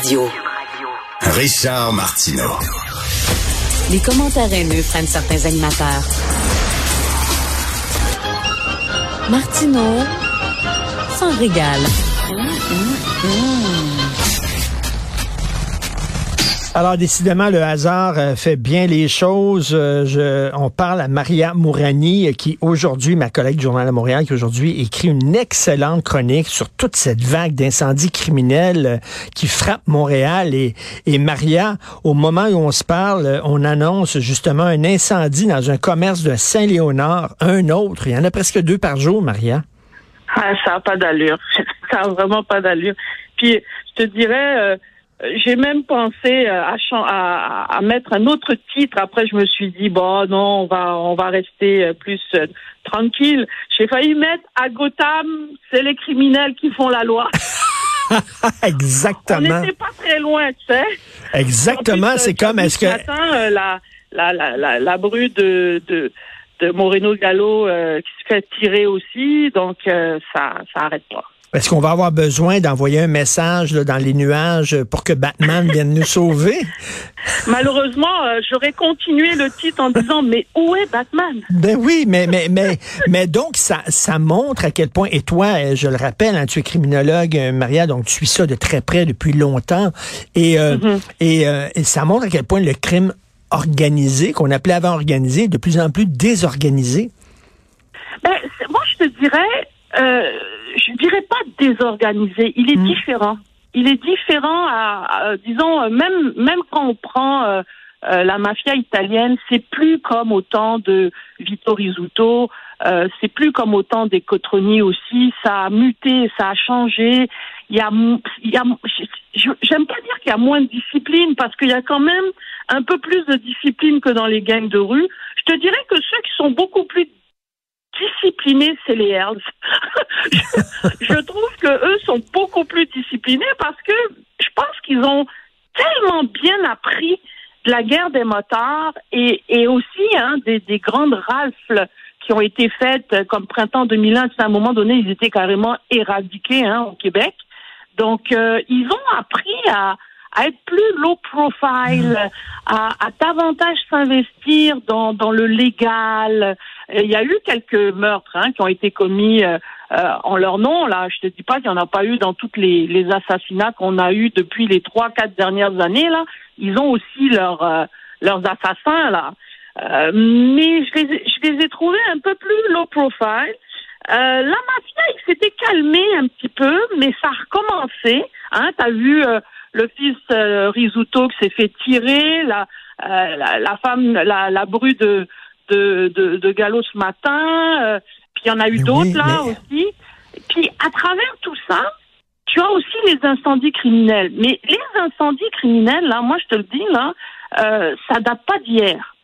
Radio. Richard Martineau. Les commentaires haineux prennent certains animateurs. Martineau s'en régale. Alors, décidément, le hasard euh, fait bien les choses. Euh, je, on parle à Maria Mourani, euh, qui aujourd'hui, ma collègue du Journal de Montréal, qui aujourd'hui écrit une excellente chronique sur toute cette vague d'incendies criminels qui frappe Montréal. Et, et Maria, au moment où on se parle, on annonce justement un incendie dans un commerce de Saint-Léonard, un autre. Il y en a presque deux par jour, Maria. Ah, ça n'a pas d'allure. ça n'a vraiment pas d'allure. Puis, je te dirais j'ai même pensé euh, à, à, à, mettre un autre titre. Après, je me suis dit bon, non, on va on va rester euh, plus euh, tranquille. J'ai failli mettre à Gotham, c'est les criminels qui font la loi. Exactement. On n'était pas très loin, tu sais. Exactement. C'est comme est-ce que matin, la, la, la, la, la bru de, de de Moreno Gallo qui se fait tirer aussi, donc ça ça arrête pas. Est-ce qu'on va avoir besoin d'envoyer un message dans les nuages pour que Batman vienne nous sauver? Malheureusement, euh, j'aurais continué le titre en disant mais où est Batman? Ben oui, mais mais mais mais donc ça ça montre à quel point et toi, euh, je le rappelle, hein, tu es criminologue, euh, Maria, donc tu suis ça de très près depuis longtemps et mm-hmm. et, et, ça montre à quel point le crime organisé qu'on appelait avant organisé est de plus en plus désorganisé. Ben moi je te dirais je dirais pas désorganisé. Il est hmm. différent. Il est différent à, disons, même même quand on prend euh, euh, la mafia italienne, c'est plus comme au temps de Vito Rizzuto, euh, c'est plus comme au temps des Cotroni aussi. Ça a muté, ça a changé. Il y a, il y a j'aime pas dire qu'il y a moins de discipline parce qu'il y a quand même un peu plus de discipline que dans les gangs de rue. Je te dirais que ceux qui sont beaucoup plus disciplinés, c'est les Hells. je, trouve que eux sont beaucoup plus disciplinés parce que je pense qu'ils ont tellement bien appris de la guerre des motards et, et aussi hein, des, des grandes rafles qui ont été faites comme printemps 2001. À un moment donné, ils étaient carrément éradiqués hein, au Québec. Donc, euh, ils ont appris à, à être plus low profile, à, à davantage s'investir dans, dans le légal, il y a eu quelques meurtres hein, qui ont été commis euh, euh, en leur nom. Là, je te dis pas qu'il n'y en a pas eu dans toutes les, les assassinats qu'on a eu depuis les trois, quatre dernières années. Là, ils ont aussi leurs euh, leurs assassins là. mais je les, je les ai trouvés un peu plus low profile. la mafia, il s'était calmé un petit peu, mais ça a recommencé. Hein, T'as vu le fils Risuto qui s'est fait tirer, la, la, la, femme, la, la bru de de, de, de Gallo ce matin, euh, puis il y en a eu d'autres là aussi. Puis à travers tout ça, tu as aussi les incendies criminels. Mais les incendies criminels, là, moi je te le dis, là, euh, ça date pas d'hier.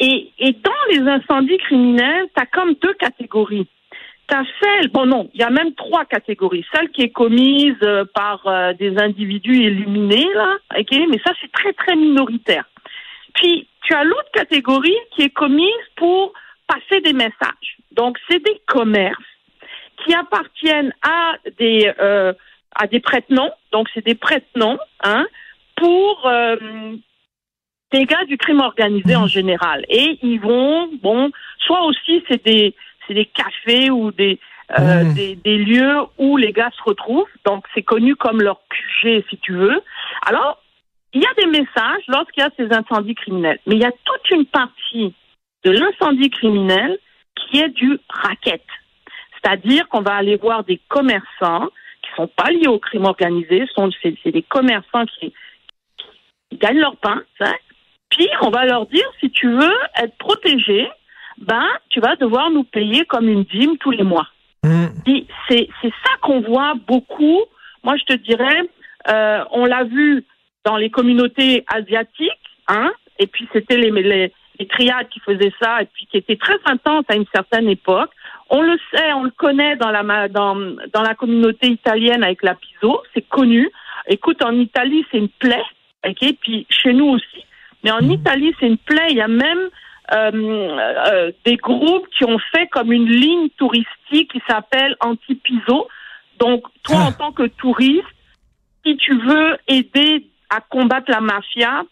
Et, et dans les incendies criminels, tu as comme deux catégories. Tu as celle, bon non, il y a même trois catégories. Celle qui est commise euh, par euh, des individus illuminés, là, ok, mais ça c'est très très minoritaire. Puis tu as l'autre catégorie qui est commise pour passer des messages. Donc, c'est des commerces qui appartiennent à des euh, à des prête-noms. Donc, c'est des prête-noms hein, pour euh, des gars du crime organisé en général. Et ils vont, bon, soit aussi c'est des c'est des cafés ou des euh, mmh. des, des, lieux où les gars se retrouvent. Donc, c'est connu comme leur QG, si tu veux. Alors, il y a des messages lorsqu'il y a ces incendies criminels, mais il y a toute une partie de l'incendie criminel qui est du racket. C'est-à-dire qu'on va aller voir des commerçants qui sont pas liés au crime organisé, sont c'est des commerçants qui, gagnent leur pain, hein. puis on va leur dire si tu veux être protégé, ben tu vas devoir nous payer comme une dîme tous les mois. Mmh. C'est c'est ça qu'on voit beaucoup. Moi je te dirais, euh, on l'a vu dans les communautés asiatiques, hein, et puis c'était les, les, les triades qui faisaient ça, et puis qui étaient très intenses à une certaine époque. On le sait, on le connaît dans la, dans, dans la communauté italienne avec la Piso, c'est connu. Écoute, en Italie, c'est une plaie, ok, puis chez nous aussi. Mais en mmh. Italie, c'est une plaie. Il y a même euh, euh, des groupes qui ont fait comme une ligne touristique qui s'appelle Anti-Piso. Donc, toi, ah. en tant que touriste, si tu veux aider à combattre la mafia,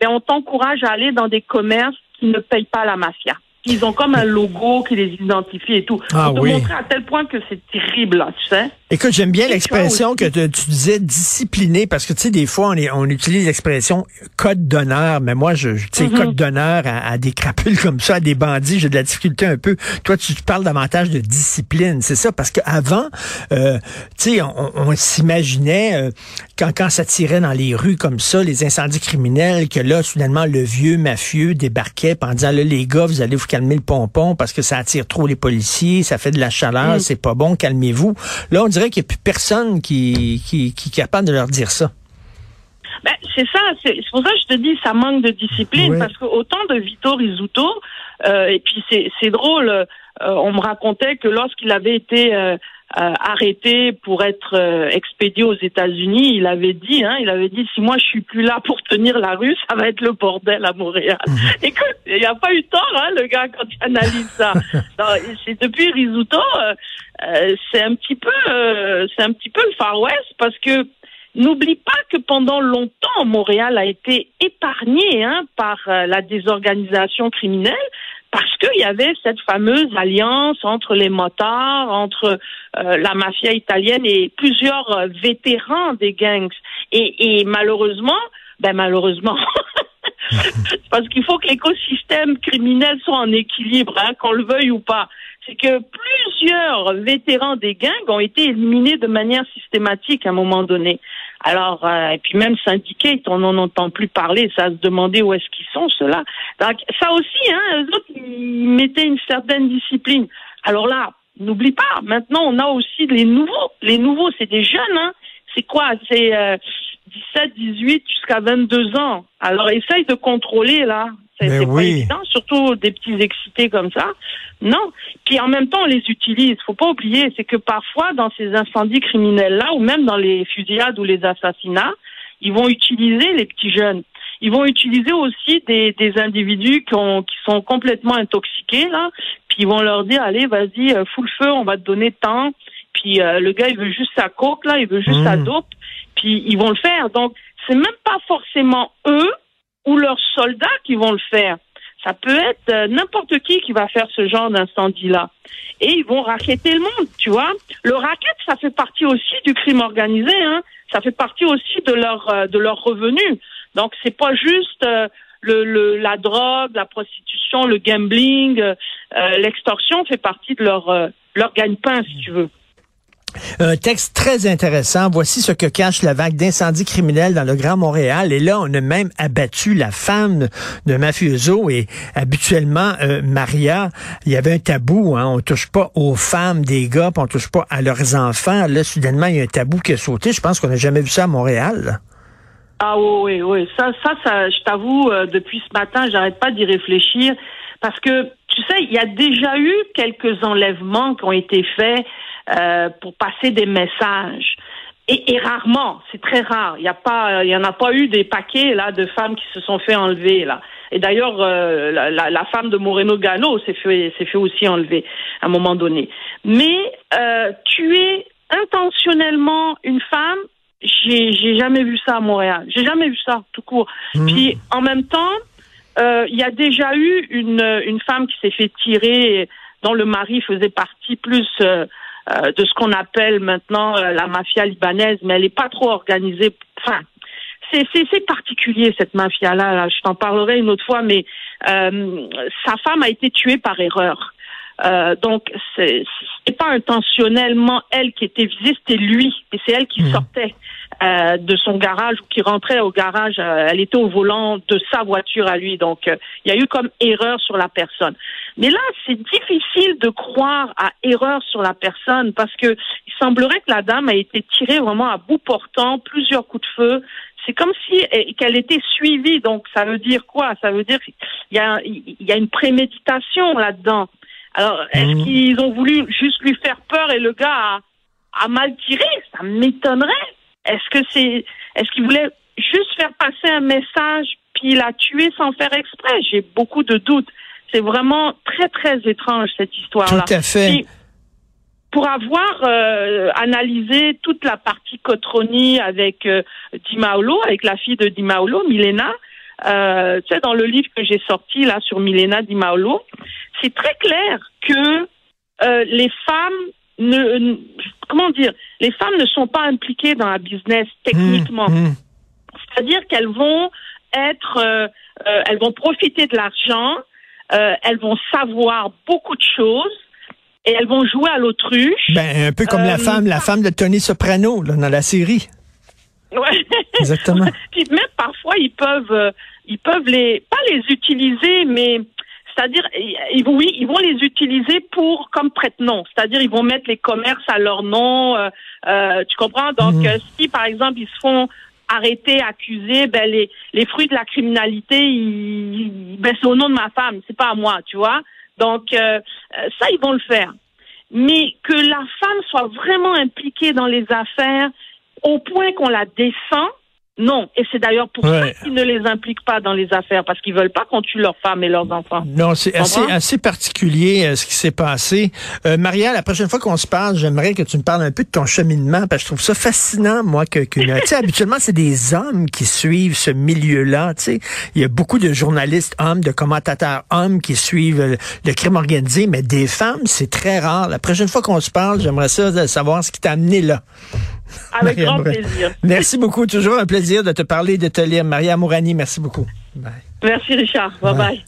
ben on t'encourage à aller dans des commerces qui ne payent pas la mafia. Ils ont comme un logo qui les identifie et tout. Ah, Pour te oui. montrer à tel point que c'est terrible, là, tu sais. Écoute, j'aime bien l'expression que tu, disais discipliné parce que tu sais des fois on, est, on utilise l'expression code d'honneur, mais moi je, je- tu sais code d'honneur à, à des crapules comme ça, à des bandits, j'ai de la difficulté un peu. Toi tu, tu parles davantage de discipline, c'est ça? Parce qu'avant, euh, tu sais on, on s'imaginait euh, quand quand ça tirait dans les rues comme ça, les incendies criminels, que là soudainement le vieux mafieux débarquait en disant là les gars vous allez vous calmer le pompon parce que ça attire trop les policiers, ça fait de la chaleur, Mm. c'est pas bon, calmez-vous. Là on dirait qu'il n'y a plus personne qui, qui, qui est capable de leur dire ça. Ben, c'est ça, c'est pour ça que je te dis, ça manque de discipline, Oui. parce que autant de Vito Rizzuto, euh, et puis c'est c'est drôle, euh, on me racontait que lorsqu'il avait été euh, euh, arrêté pour être euh, expédié aux États-Unis, il avait dit, hein, il avait dit, si moi je suis plus là pour tenir la rue, ça va être le bordel à Montréal. Écoute, il n'y a pas eu tort, hein, le gars, quand il analyse ça. C'est depuis Rizzuto, euh, euh, c'est un petit peu, euh, c'est un petit peu le Far West, parce que N'oublie pas que pendant longtemps, Montréal a été épargné hein, par euh, la désorganisation criminelle parce qu'il y avait cette fameuse alliance entre les motards, entre euh, la mafia italienne et plusieurs euh, vétérans des gangs. Et, et malheureusement, ben malheureusement, parce qu'il faut que l'écosystème criminel soit en équilibre, hein, qu'on le veuille ou pas. C'est que plusieurs vétérans des gangs ont été éliminés de manière systématique à un moment donné. Alors, euh, et puis même syndiqués, on n'en entend plus parler, ça se demander où est-ce qu'ils sont, ceux-là. Donc, ça aussi, hein, eux autres, ils mettaient une certaine discipline. Alors là, n'oublie pas, maintenant, on a aussi les nouveaux. Les nouveaux, c'est des jeunes, hein. C'est quoi? C'est euh, 17, 18 jusqu'à 22 ans. Alors, essaye de contrôler, là. C'est pas évident, surtout des petits excités comme ça. Non. Puis en même temps, on les utilise. Faut pas oublier, c'est que parfois, dans ces incendies criminels-là, ou même dans les fusillades ou les assassinats, ils vont utiliser les petits jeunes. Ils vont utiliser aussi des, des individus qui, ont, qui sont complètement intoxiqués, là. Puis ils vont leur dire, allez, vas-y, euh, fous le feu, on va te donner tant. Puis euh, le gars, il veut juste sa coke, là, il veut juste sa Mm. dope. Puis ils vont le faire. Donc, c'est même pas forcément eux ou leurs soldats qui vont le faire. Ça peut être euh, n'importe qui qui va faire ce genre d'incendie-là. Et ils vont racketter le monde, tu vois. Le racket, ça fait partie aussi du crime organisé, hein. Ça fait partie aussi de leur euh, de leurs revenus. Donc c'est pas juste euh, le, le la drogue, la prostitution, le gambling, euh, euh, l'extorsion fait partie de leur euh, leur gagne-pain, si tu veux. Un texte très intéressant. Voici ce que cache la vague d'incendies criminels dans le Grand Montréal. Et là, on a même abattu la femme de mafioso. Et habituellement, euh, Maria, il y avait un tabou. Hein, on touche pas aux femmes des gars, puis on touche pas à leurs enfants. Là, soudainement, il y a un tabou qui a sauté. Je pense qu'on n'a jamais vu ça à Montréal. Ah oui, oui, oui. Ça, ça, ça je t'avoue, euh, depuis ce matin, j'arrête pas d'y réfléchir. Parce que, tu sais, il y a déjà eu quelques enlèvements qui ont été faits euh, pour passer des messages. Et, et rarement, c'est très rare. Il y a pas, il y en a pas eu des paquets là de femmes qui se sont fait enlever là. Et d'ailleurs, euh, la, la, la femme de Moreno Gano s'est fait, s'est fait aussi enlever à un moment donné. Mais euh, tuer intentionnellement une femme, j'ai, j'ai jamais vu ça à Montréal. J'ai jamais vu ça tout court. Puis en même temps, il y a déjà eu une, une femme qui s'est fait tirer, dont le mari faisait partie plus euh, euh, de ce qu'on appelle maintenant euh, la mafia libanaise, mais elle n'est pas trop organisée. Enfin, c'est, particulier cette mafia-là. Là. Je t'en parlerai une autre fois, mais euh, sa femme a été tuée par erreur. Euh, donc, c'est, pas intentionnellement elle qui était visée, c'était lui. Et c'est elle qui Mhm. sortait euh, de son garage ou qui rentrait au garage. euh, elle était au volant de sa voiture à lui. Donc, euh, il y a eu comme erreur sur la personne. Mais là, c'est difficile de croire à erreur sur la personne parce que il semblerait que la dame a été tirée vraiment à bout portant, plusieurs coups de feu. C'est comme si qu'elle était suivie. Donc, ça veut dire quoi? Ça veut dire qu'il y a, il y a une préméditation là-dedans. Alors, est-ce Mhm. qu'ils ont voulu juste lui faire peur et le gars a, a mal tiré? Ça m'étonnerait. Est-ce que c'est, est-ce qu'il voulait juste faire passer un message puis il a tué sans faire exprès? J'ai beaucoup de doutes. C'est vraiment très très étrange cette histoire-là. Tout à fait. Pour avoir euh, analysé toute la partie Cotroni avec euh, Dimaolo, avec la fille de Dimaolo, Milena, euh, tu sais, dans le livre que j'ai sorti là sur Milena Dimaolo, c'est très clair que euh, les femmes ne, comment dire, les femmes ne sont pas impliquées dans la business techniquement. Mmh, mmh. C'est-à-dire qu'elles vont être, euh, euh, elles vont profiter de l'argent, euh, elles vont savoir beaucoup de choses et elles vont jouer à l'autruche. Ben, un peu comme la femme, la femme de Tony Soprano, là, dans la série. Ouais. Exactement. Puis même parfois ils peuvent, ils peuvent les, pas les utiliser, mais c'est-à-dire, ils, oui, ils vont les utiliser pour comme prête-nom. C'est-à-dire, ils vont mettre les commerces à leur nom. euh, euh, tu comprends? Donc, Mhm. euh, si par exemple ils se font arrêter, accuser, ben les, les fruits de la criminalité, ils, ben c'est au nom de ma femme, c'est pas à moi, tu vois? Donc euh, euh, ça, ils vont le faire. Mais que la femme soit vraiment impliquée dans les affaires au point qu'on la descend, non. Et c'est d'ailleurs pour Ouais. ça qu'ils ne les impliquent pas dans les affaires, parce qu'ils veulent pas qu'on tue leurs femmes et leurs enfants. Non, c'est assez, assez particulier euh, ce qui s'est passé. Euh, Maria, la prochaine fois qu'on se parle, j'aimerais que tu me parles un peu de ton cheminement, parce que je trouve ça fascinant, moi, que, que tu sais, habituellement, c'est des hommes qui suivent ce milieu-là, tu sais. Il y a beaucoup de journalistes hommes, de commentateurs hommes qui suivent euh, le crime organisé, mais des femmes, c'est très rare. La prochaine fois qu'on se parle, j'aimerais ça savoir ce qui t'a amené là. Avec Maria grand plaisir. Merci beaucoup. Toujours un plaisir de te parler, de te lire. Maria Mourani, merci beaucoup. Bye. Merci Richard. Bye Ouais. bye.